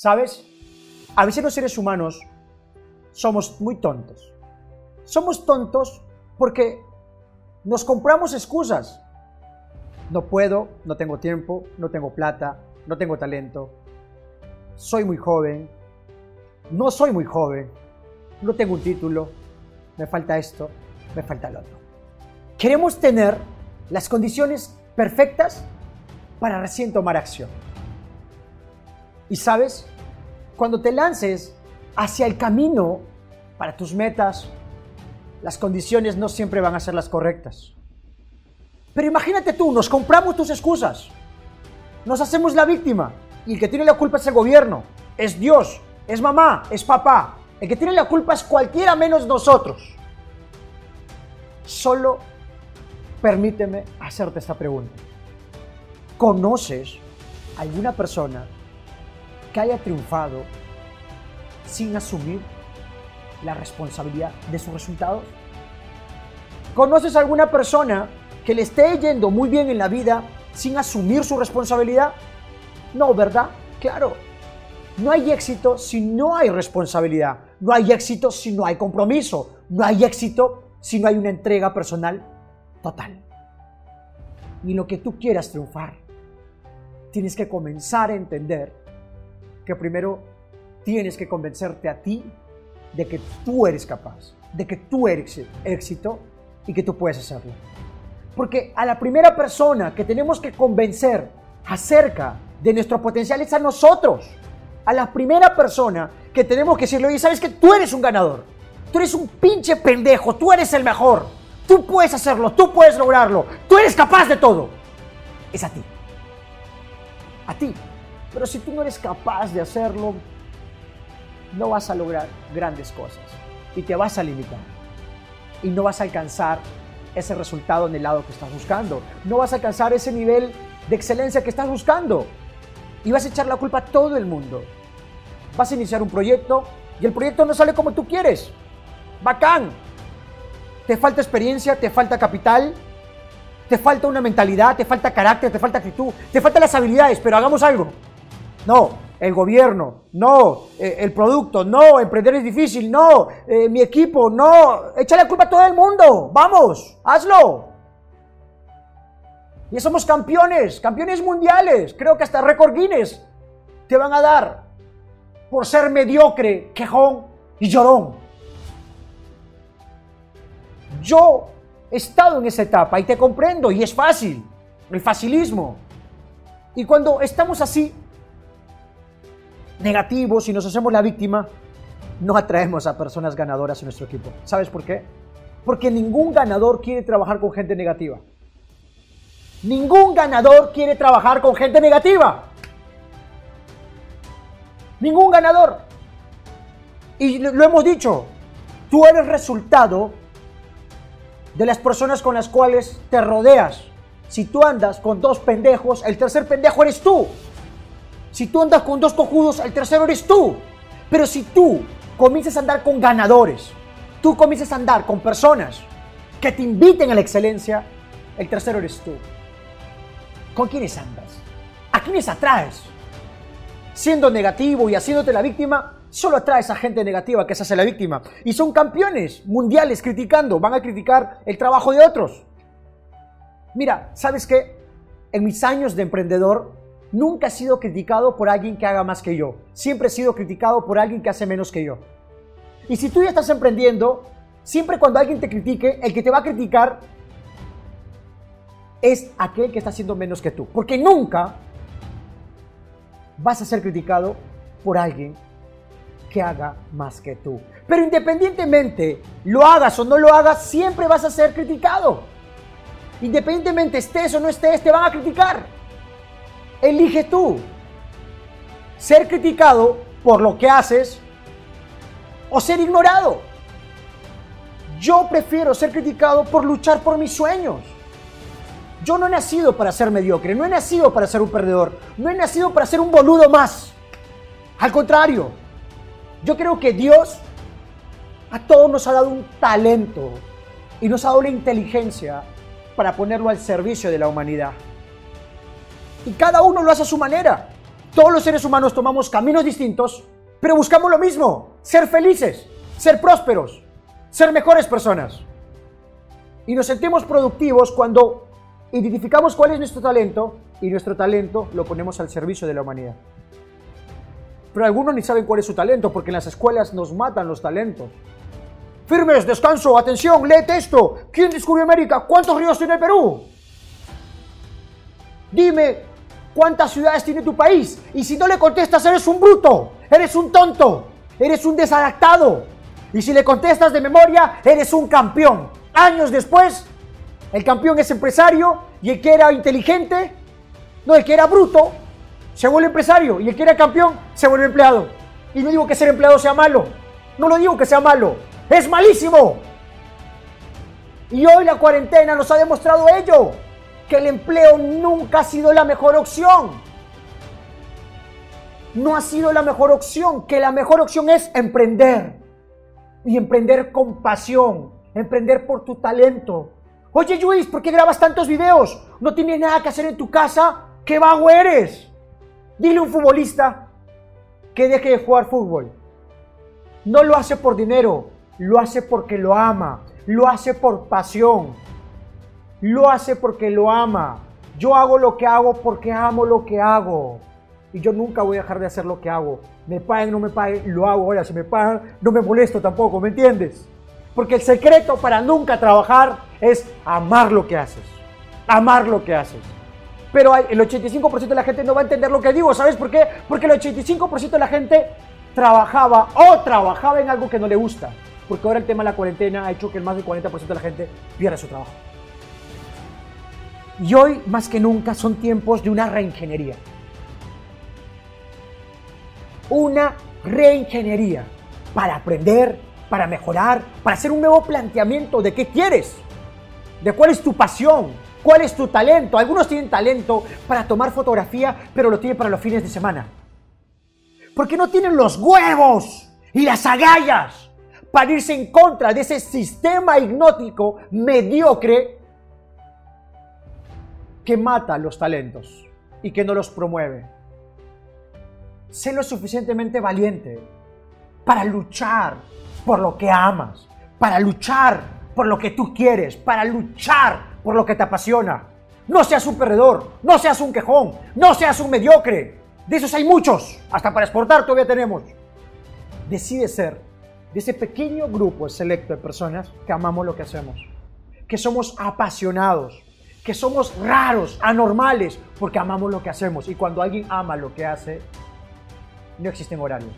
¿Sabes? A veces los seres humanos somos muy tontos. Somos tontos porque nos compramos excusas. No puedo, no tengo tiempo, no tengo plata, no tengo talento, soy muy joven, no soy muy joven, no tengo un título, me falta esto, me falta lo otro. Queremos tener las condiciones perfectas para recién tomar acción. Y sabes, cuando te lances hacia el camino para tus metas, las condiciones no siempre van a ser las correctas. Pero imagínate tú, nos compramos tus excusas, nos hacemos la víctima y el que tiene la culpa es el gobierno, es Dios, es mamá, es papá. El que tiene la culpa es cualquiera menos nosotros. Solo permíteme hacerte esta pregunta. ¿Conoces alguna persona que haya triunfado sin asumir la responsabilidad de sus resultados? ¿Conoces alguna persona que le esté yendo muy bien en la vida sin asumir su responsabilidad? No, ¿verdad? Claro. No hay éxito si no hay responsabilidad. No hay éxito si no hay compromiso. No hay éxito si no hay una entrega personal total. Ni lo que tú quieras triunfar. Tienes que comenzar a entender que primero tienes que convencerte a ti de que tú eres capaz, de que tú eres éxito y que tú puedes hacerlo. Porque a la primera persona que tenemos que convencer acerca de nuestro potencial es a nosotros. A la primera persona que tenemos que decirle, oye, sabes que tú eres un ganador. Tú eres un pinche pendejo, tú eres el mejor. Tú puedes hacerlo, tú puedes lograrlo. Tú eres capaz de todo. Es a ti. A ti. Pero si tú no eres capaz de hacerlo, no vas a lograr grandes cosas. Y te vas a limitar. Y no vas a alcanzar ese resultado en el lado que estás buscando. No vas a alcanzar ese nivel de excelencia que estás buscando. Y vas a echar la culpa a todo el mundo. Vas a iniciar un proyecto y el proyecto no sale como tú quieres. Bacán. Te falta experiencia, te falta capital, te falta una mentalidad, te falta carácter, te falta actitud, te faltan las habilidades, pero hagamos algo. No, el gobierno, no, eh, el producto, no, emprender es difícil, no, eh, mi equipo, no, échale la culpa a todo el mundo, vamos, hazlo. Y somos campeones, campeones mundiales, creo que hasta récord Guinness te van a dar por ser mediocre, quejón y llorón. Yo he estado en esa etapa y te comprendo y es fácil, el facilismo. Y cuando estamos así, negativos y nos hacemos la víctima, no atraemos a personas ganadoras en nuestro equipo. ¿Sabes por qué? Porque ningún ganador quiere trabajar con gente negativa. Ningún ganador quiere trabajar con gente negativa. Ningún ganador. Y lo hemos dicho, tú eres resultado de las personas con las cuales te rodeas. Si tú andas con dos pendejos, el tercer pendejo eres tú. Si tú andas con dos cojudos, el tercero eres tú. Pero si tú comienzas a andar con ganadores, tú comienzas a andar con personas que te inviten a la excelencia, el tercero eres tú. ¿Con quiénes andas? ¿A quiénes atraes? Siendo negativo y haciéndote la víctima, solo atraes a gente negativa que se hace la víctima. Y son campeones mundiales criticando, van a criticar el trabajo de otros. Mira, ¿sabes qué? En mis años de emprendedor, nunca he sido criticado por alguien que haga más que yo. Siempre he sido criticado por alguien que hace menos que yo. Y si tú ya estás emprendiendo, siempre cuando alguien te critique, el que te va a criticar es aquel que está haciendo menos que tú. Porque nunca vas a ser criticado por alguien que haga más que tú. Pero independientemente lo hagas o no lo hagas, siempre vas a ser criticado. Independientemente estés o no estés, te van a criticar. Elige tú ser criticado por lo que haces o ser ignorado. Yo prefiero ser criticado por luchar por mis sueños. Yo no he nacido para ser mediocre, no he nacido para ser un perdedor, no he nacido para ser un boludo más. Al contrario, yo creo que Dios a todos nos ha dado un talento y nos ha dado la inteligencia para ponerlo al servicio de la humanidad. Y cada uno lo hace a su manera. Todos los seres humanos tomamos caminos distintos, pero buscamos lo mismo, ser felices, ser prósperos, ser mejores personas. Y nos sentimos productivos cuando identificamos cuál es nuestro talento y nuestro talento lo ponemos al servicio de la humanidad. Pero algunos ni saben cuál es su talento porque en las escuelas nos matan los talentos. Firmes, descanso, atención, lee esto. ¿Quién descubrió América? ¿Cuántos ríos tiene el Perú? Dime, ¿cuántas ciudades tiene tu país? Y si no le contestas, eres un bruto, eres un tonto, eres un desadaptado. Y si le contestas de memoria, eres un campeón. Años después, el campeón es empresario y el que era inteligente, no, el que era bruto, se vuelve empresario y el que era campeón se vuelve empleado. Y no digo que ser empleado sea malo, no lo digo que sea malo, es malísimo. Y hoy la cuarentena nos ha demostrado ello, que el empleo nunca ha sido la mejor opción. No ha sido la mejor opción, que la mejor opción es emprender. Y emprender con pasión, emprender por tu talento. Oye Luis, ¿por qué grabas tantos videos? ¿No tienes nada que hacer en tu casa? ¿Qué vago eres? Dile a un futbolista que deje de jugar fútbol. No lo hace por dinero, lo hace porque lo ama, lo hace por pasión, lo hace porque lo ama. Yo hago lo que hago porque amo lo que hago. Y yo nunca voy a dejar de hacer lo que hago. Me paguen, no me paguen, lo hago. Ahora, si me pagan, no me molesto tampoco, ¿me entiendes? Porque el secreto para nunca trabajar es amar lo que haces. Amar lo que haces pero el 85% de la gente no va a entender lo que digo. ¿Sabes por qué? Porque el 85% de la gente trabajaba o trabajaba en algo que no le gusta. Porque ahora el tema de la cuarentena ha hecho que el más del 40% de la gente pierda su trabajo. Y hoy, más que nunca, son tiempos de una reingeniería. Una reingeniería para aprender, para mejorar, para hacer un nuevo planteamiento de qué quieres, de cuál es tu pasión, ¿Cuál es tu talento? Algunos tienen talento para tomar fotografía, pero lo tienen para los fines de semana. Porque no tienen los huevos y las agallas para irse en contra de ese sistema hipnótico mediocre que mata los talentos y que no los promueve. Sé lo suficientemente valiente para luchar por lo que amas, para luchar por lo que tú quieres, para luchar por lo que te apasiona. No seas un perdedor, no seas un quejón, no seas un mediocre. De esos hay muchos, hasta para exportar todavía tenemos. Decide ser de ese pequeño grupo selecto de personas que amamos lo que hacemos, que somos apasionados, que somos raros, anormales, porque amamos lo que hacemos. Y cuando alguien ama lo que hace, no existen horarios.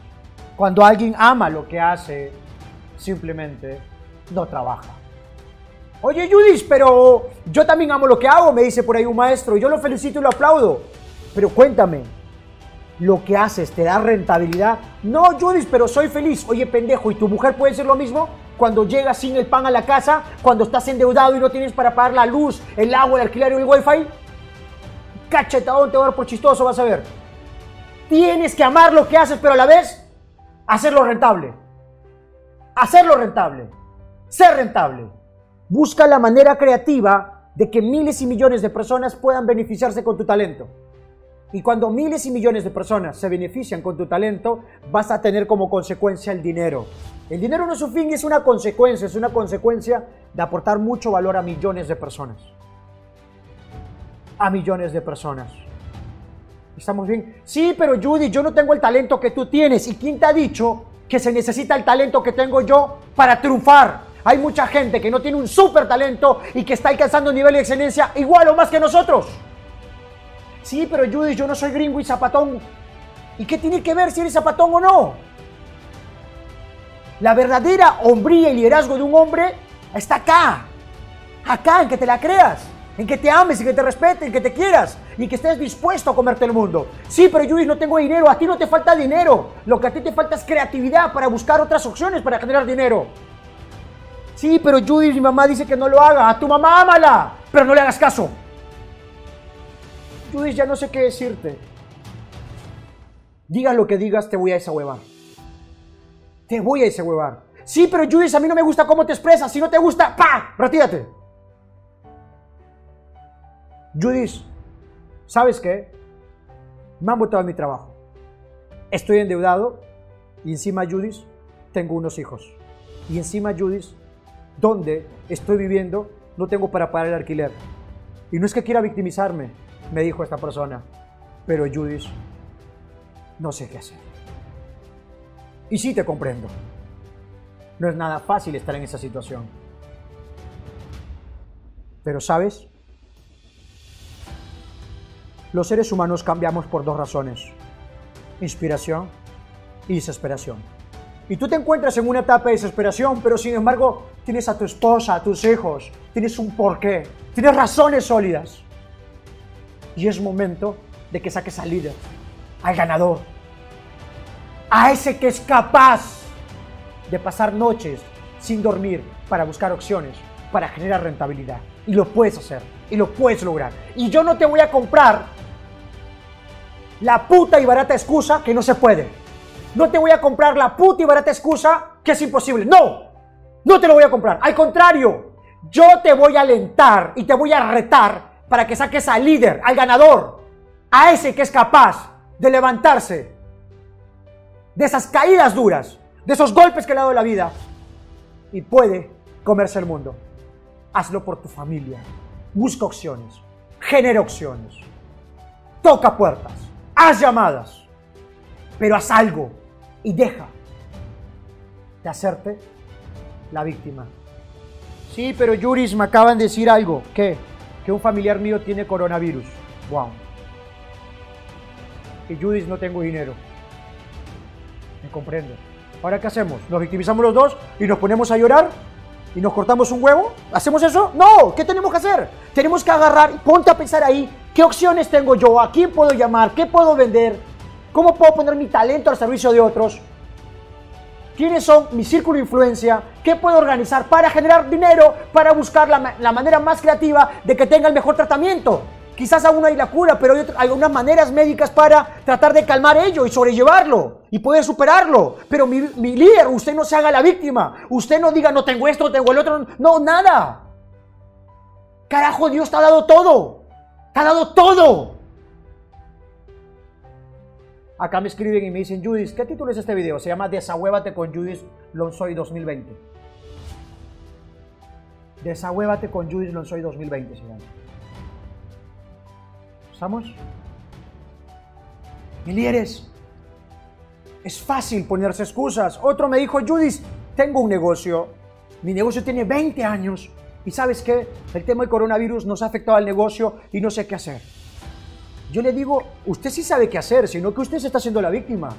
Cuando alguien ama lo que hace, simplemente no trabaja. Oye, Judis, pero yo también amo lo que hago, me dice por ahí un maestro. Yo lo felicito y lo aplaudo. Pero cuéntame, ¿lo que haces te da rentabilidad? No, Judis, pero soy feliz. Oye, pendejo, ¿y tu mujer puede ser lo mismo? Cuando llegas sin el pan a la casa, cuando estás endeudado y no tienes para pagar la luz, el agua, el alquiler y el wifi. Cachetadón te va a dar por chistoso, vas a ver. Tienes que amar lo que haces, pero a la vez hacerlo rentable. Hacerlo rentable. Ser rentable. Busca la manera creativa de que miles y millones de personas puedan beneficiarse con tu talento. Y cuando miles y millones de personas se benefician con tu talento, vas a tener como consecuencia el dinero. El dinero no es un fin, es una consecuencia, es una consecuencia de aportar mucho valor a millones de personas. A millones de personas. ¿Estamos bien? Sí, pero Judy, yo no tengo el talento que tú tienes. ¿Y quién te ha dicho que se necesita el talento que tengo yo para triunfar? Hay mucha gente que no tiene un súper talento y que está alcanzando un nivel de excelencia igual o más que nosotros. Sí, pero Judy, yo no soy gringo y zapatón. ¿Y qué tiene que ver si eres zapatón o no? La verdadera hombría y liderazgo de un hombre está acá. Acá, en que te la creas. En que te ames, en que te respetes, en que te quieras. Y que estés dispuesto a comerte el mundo. Sí, pero Judy, no tengo dinero. A ti no te falta dinero. Lo que a ti te falta es creatividad para buscar otras opciones para generar dinero. Sí, pero Judy, mi mamá dice que no lo haga. A tu mamá ámala, pero no le hagas caso. Judy, ya no sé qué decirte. Digas lo que digas, te voy a hueva. Te voy a hueva. Sí, pero Judith, a mí no me gusta cómo te expresas. Si no te gusta, ¡pa! Retírate. Judith, ¿sabes qué? Me han botado mi trabajo. estoy endeudado y encima Judith tengo unos hijos. Y encima Judith, donde estoy viviendo, no tengo para pagar el alquiler. Y no es que quiera victimizarme, me dijo esta persona, pero Judith, no sé qué hacer. Y sí te comprendo. No es nada fácil estar en esa situación. Pero sabes, los seres humanos cambiamos por dos razones, inspiración y desesperación. Y tú te encuentras en una etapa de desesperación, pero sin embargo tienes a tu esposa, a tus hijos, tienes un porqué, tienes razones sólidas. Y es momento de que saques al líder, al ganador, a ese que es capaz de pasar noches sin dormir para buscar opciones, para generar rentabilidad. Y lo puedes hacer, y lo puedes lograr. Y yo no te voy a comprar la puta y barata excusa que no se puede. No te voy a comprar la puta y barata excusa que es imposible. No, no te lo voy a comprar. Al contrario, yo te voy a alentar y te voy a retar para que saques al líder, al ganador, a ese que es capaz de levantarse de esas caídas duras, de esos golpes que le ha dado la vida y puede comerse el mundo. Hazlo por tu familia. Busca opciones. Genera opciones. Toca puertas haz llamadas, pero haz algo y deja de hacerte la víctima. Sí, pero Yuris me acaban de decir algo. ¿Qué? Que un familiar mío tiene coronavirus. Wow. Y Yuris no tengo dinero. Me comprendo. ¿Ahora qué hacemos? ¿Nos victimizamos los dos y nos ponemos a llorar? ¿Y nos cortamos un huevo? ¿Hacemos eso? No, ¿qué tenemos que hacer? Tenemos que agarrar, ponte a pensar ahí, ¿Qué opciones tengo yo? ¿A quién puedo llamar? ¿Qué puedo vender? ¿Cómo puedo poner mi talento al servicio de otros? ¿Quiénes son mi círculo de influencia? ¿Qué puedo organizar para generar dinero? Para buscar la, manera más creativa de que tenga el mejor tratamiento. Quizás aún no hay la cura, pero hay algunas maneras médicas para tratar de calmar ello y sobrellevarlo y poder superarlo. Pero mi, mi líder, usted no se haga la víctima. Usted no diga, no tengo esto, no tengo el otro. No, nada. Carajo, Dios te ha dado todo. Te ha dado todo. Acá me escriben y me dicen, Judith, ¿qué título es este video? Se llama Desahuévate con Judith Lonsoy 2020. Desahuévate con Judith Lonsoy 2020 se llama. ¿Estamos? Mi líderes, es fácil ponerse excusas. Otro me dijo, Judith, tengo un negocio. Mi negocio tiene 20 años y sabes qué? El tema del coronavirus nos ha afectado al negocio y no sé qué hacer. Yo le digo, usted sí sabe qué hacer, sino que usted se está haciendo la víctima.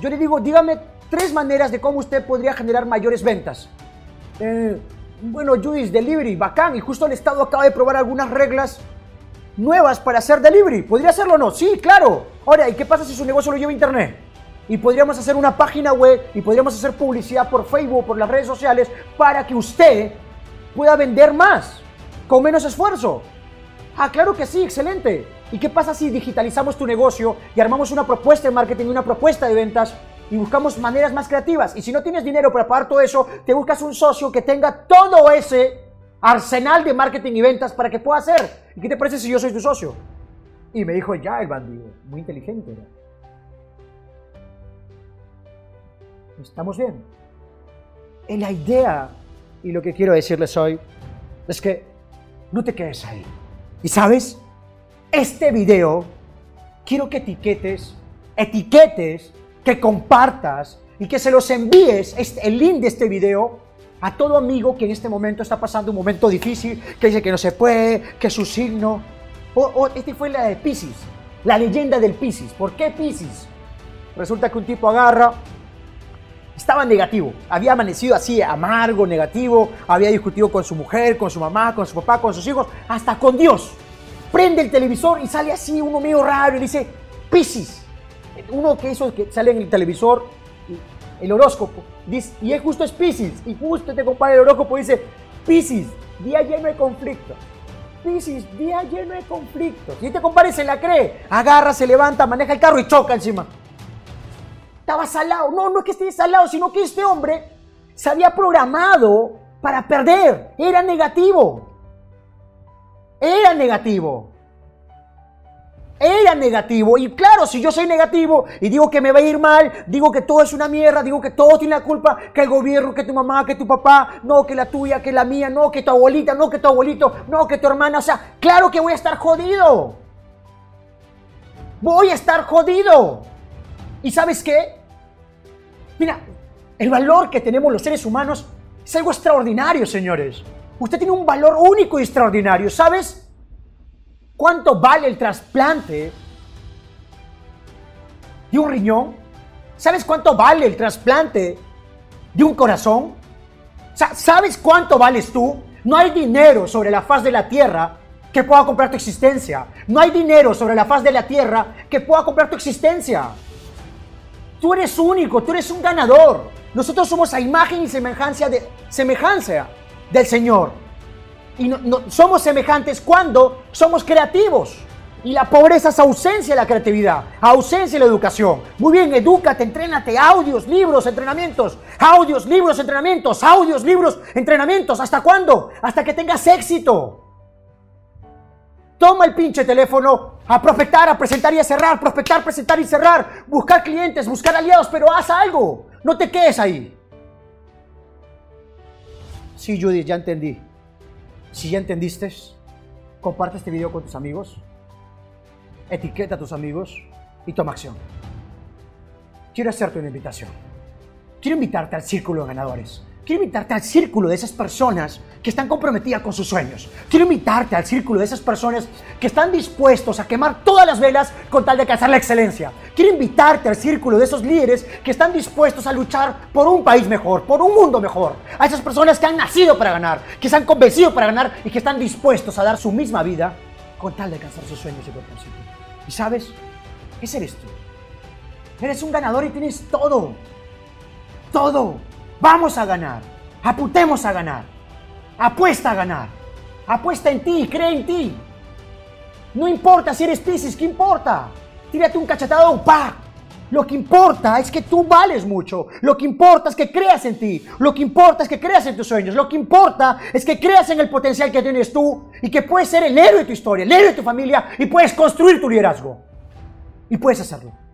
Yo le digo, dígame tres maneras de cómo usted podría generar mayores ventas. Eh, bueno, Judith, delivery, bacán. Y justo el Estado acaba de probar algunas reglas nuevas para hacer delivery. ¿Podría hacerlo o no? Sí, claro. Ahora, ¿y qué pasa si su negocio lo lleva Internet? Y podríamos hacer una página web y podríamos hacer publicidad por Facebook, por las redes sociales, para que usted pueda vender más, con menos esfuerzo. Ah, claro que sí, excelente. ¿Y qué pasa si digitalizamos tu negocio y armamos una propuesta de marketing, una propuesta de ventas y buscamos maneras más creativas? Y si no tienes dinero para pagar todo eso, te buscas un socio que tenga todo ese arsenal de marketing y ventas para que pueda hacer. ¿Y qué te parece si yo soy tu socio? Y me dijo, ya el bandido, muy inteligente. ¿Estamos bien? En la idea y lo que quiero decirles hoy es que no te quedes ahí. Y sabes, este video quiero que etiquetes, etiquetes, que compartas y que se los envíes este, el link de este video a todo amigo que en este momento está pasando un momento difícil, que dice que no se puede, que su signo. O, este fue la de Pisces, la leyenda del Pisces. ¿Por qué Pisces? Resulta que un tipo agarra, estaba negativo. Había amanecido así, amargo, negativo. Había discutido con su mujer, con su mamá, con su papá, con sus hijos, hasta con Dios. Prende el televisor y sale así uno medio raro y dice, Piscis. Uno que eso que sale en el televisor, el horóscopo. Dice, y es justo es Piscis. Y justo te compara el horóscopo dice, Piscis, día lleno de conflictos. Piscis, día lleno de conflictos. Y te compara y se la cree. Agarra, se levanta, maneja el carro y choca encima estaba salado. No, no es que esté salado, sino que este hombre se había programado para perder. Era negativo. Era negativo. era negativo. Y claro, si yo soy negativo y digo que me va a ir mal, digo que todo es una mierda, digo que todo tiene la culpa, que el gobierno, que tu mamá, que tu papá, no, que la tuya, que la mía, no, que tu abuelita, no, que tu abuelito, no, que tu hermana. O sea, claro que voy a estar jodido. Voy a estar jodido. ¿Y sabes qué? Mira, el valor que tenemos los seres humanos es algo extraordinario, señores. Usted tiene un valor único y extraordinario, ¿sabes? ¿Cuánto vale el trasplante de un riñón? ¿Sabes cuánto vale el trasplante de un corazón? ¿Sabes cuánto vales tú? No hay dinero sobre la faz de la tierra que pueda comprar tu existencia. No hay dinero sobre la faz de la tierra que pueda comprar tu existencia. Tú eres único, tú eres un ganador. Nosotros somos a imagen y semejanza, de, semejanza del Señor. Y no, somos semejantes cuando somos creativos. Y la pobreza es ausencia de la creatividad, ausencia de la educación. Muy bien, edúcate, entrénate, audios, libros, entrenamientos, audios, libros, entrenamientos, audios, libros, entrenamientos. ¿Hasta cuándo? Hasta que tengas éxito. Toma el pinche teléfono a prospectar, a presentar y a cerrar, prospectar, presentar y cerrar, buscar clientes, buscar aliados, pero haz algo. No te quedes ahí. Sí, Judith, ya entendí. Si ya entendiste, comparte este video con tus amigos, etiqueta a tus amigos y toma acción. Quiero hacerte una invitación. Quiero invitarte al círculo de ganadores. Quiero invitarte al círculo de esas personas que están comprometidas con sus sueños. Quiero invitarte al círculo de esas personas que están dispuestos a quemar todas las velas con tal de alcanzar la excelencia. Quiero invitarte al círculo de esos líderes que están dispuestos a luchar por un país mejor, por un mundo mejor. A esas personas que han nacido para ganar, que se han convencido para ganar y que están dispuestos a dar su misma vida con tal de alcanzar sus sueños y propósitos. ¿Y sabes? Ese eres tú. Eres un ganador y tienes todo. Todo. Vamos a ganar. Apuntemos a ganar. Apuesta a ganar. Apuesta en ti, cree en ti. No importa si eres Pisces, ¿qué importa? Tírate un cachetado, pa. Lo que importa es que tú vales mucho. Lo que importa es que creas en ti. Lo que importa es que creas en tus sueños. Lo que importa es que creas en el potencial que tienes tú y que puedes ser el héroe de tu historia, el héroe de tu familia y puedes construir tu liderazgo. Y puedes hacerlo.